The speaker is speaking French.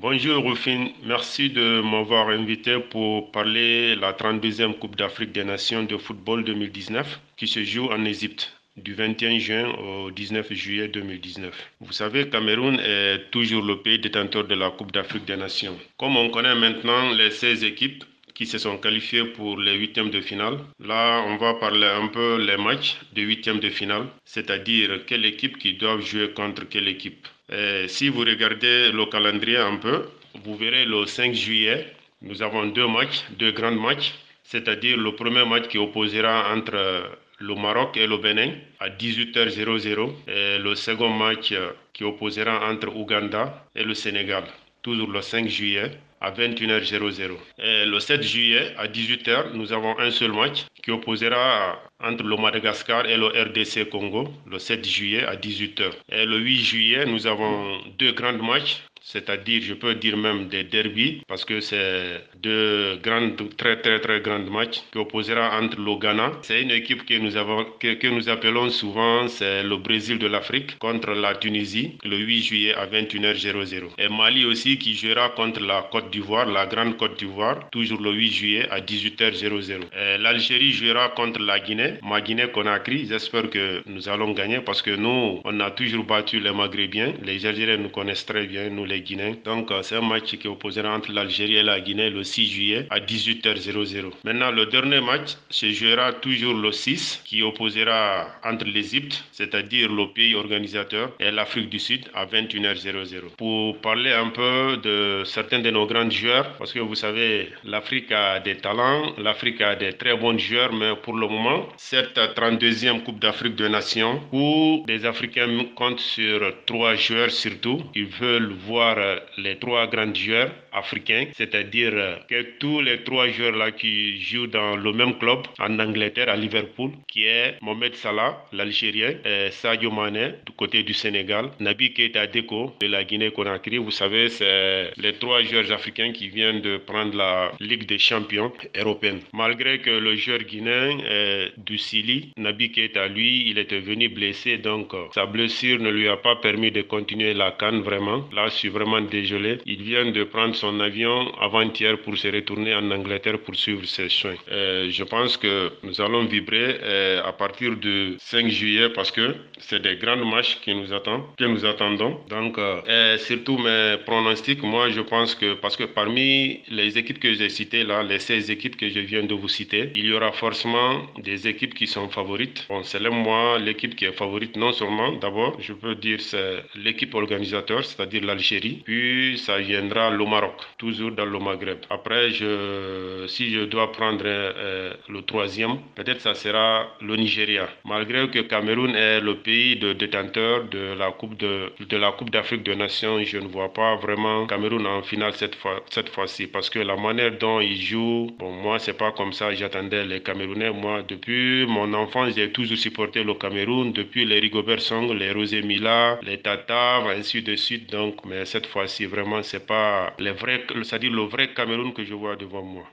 Bonjour Rufin, merci de m'avoir invité pour parler de la 32e Coupe d'Afrique des Nations de football 2019 qui se joue en Égypte du 21 juin au 19 juillet 2019. Vous savez, Cameroun est toujours le pays détenteur de la Coupe d'Afrique des Nations. Comme on connaît maintenant les 16 équipes qui se sont qualifiées pour les huitièmes de finale, là on va parler un peu les matchs de huitièmes de finale, c'est-à-dire quelle équipe qui doit jouer contre quelle équipe. Et si vous regardez le calendrier un peu, vous verrez le 5 juillet, nous avons deux matchs, deux grands matchs, c'est-à-dire le premier match qui opposera entre le Maroc et le Bénin à 18h00 et le second match qui opposera entre Ouganda et le Sénégal, toujours le 5 juillet à 21h00. Et le 7 juillet à 18h, nous avons un seul match qui opposera entre le Madagascar et le RDC Congo le 7 juillet à 18h. Et le 8 juillet, nous avons deux grands matchs c'est-à-dire, je peux dire même des derbies, parce que c'est deux grandes, très très très grands matchs qui opposera entre le Ghana. C'est une équipe que nous, avons, que nous appelons souvent, c'est le Brésil de l'Afrique, contre la Tunisie, le 8 juillet à 21h00. Et Mali aussi qui jouera contre la Côte d'Ivoire, la Grande Côte d'Ivoire, toujours le 8 juillet à 18h00. L'Algérie jouera contre la Guinée, ma Guinée-Conakry. J'espère que nous allons gagner parce que nous, on a toujours battu les Maghrébiens. Les Algériens nous connaissent très bien, nous Guinéens. Donc, c'est un match qui opposera entre l'Algérie et la Guinée le 6 juillet à 18h00. Maintenant, le dernier match se jouera toujours le 6 qui opposera entre l'Égypte, c'est-à-dire le pays organisateur, et l'Afrique du Sud à 21h00. Pour parler un peu de certains de nos grands joueurs, parce que vous savez, l'Afrique a des talents, l'Afrique a des très bons joueurs, mais pour le moment, cette 32e Coupe d'Afrique de Nations, où les Africains comptent sur trois joueurs surtout, ils veulent voir les trois grands joueurs africains, c'est-à-dire que tous les trois joueurs là qui jouent dans le même club en Angleterre, à Liverpool, qui est Mohamed Salah, l'Algérien, Sadio Mane du côté du Sénégal, Nabi Keita Deko de la Guinée-Conakry. Vous savez, c'est les trois joueurs africains qui viennent de prendre la Ligue des champions européenne. Malgré que le joueur guinéen est du Sili, Nabi Keita, lui, il était venu blessé, donc sa blessure ne lui a pas permis de continuer la canne vraiment. Là, je suis vraiment désolé. Il vient de prendre son avion avant-hier pour se retourner en Angleterre pour suivre ses soins. je pense que nous allons vibrer à partir du 5 juillet parce que c'est des grands matchs qui nous attendent, que nous attendons. Donc, et surtout mes pronostics, moi je pense que parce que parmi les équipes que j'ai citées là, les 16 équipes que je viens de vous citer, il y aura forcément des équipes qui sont favorites. Bon, selon moi, l'équipe qui est favorite, non seulement, d'abord, je peux dire c'est l'équipe organisateur, c'est-à-dire l'Algérie, puis ça viendra le Maroc, toujours dans le Maghreb. Après, si je dois prendre euh, le troisième, peut-être ça sera le Nigeria. Malgré que Cameroun est le pays de détenteur de la Coupe de, de la Coupe d'Afrique des Nations, je ne vois pas vraiment Cameroun en finale cette fois cette fois-ci parce que la manière dont ils jouent, bon moi c'est pas comme ça j'attendais les Camerounais. Moi depuis mon enfance j'ai toujours supporté le Cameroun depuis les Rigobert Song, les Rosé Mila, les Tatav, ainsi de suite. Donc mais cette fois-ci vraiment c'est pas le vrai, c'est-à-dire le vrai Cameroun que je vois devant moi.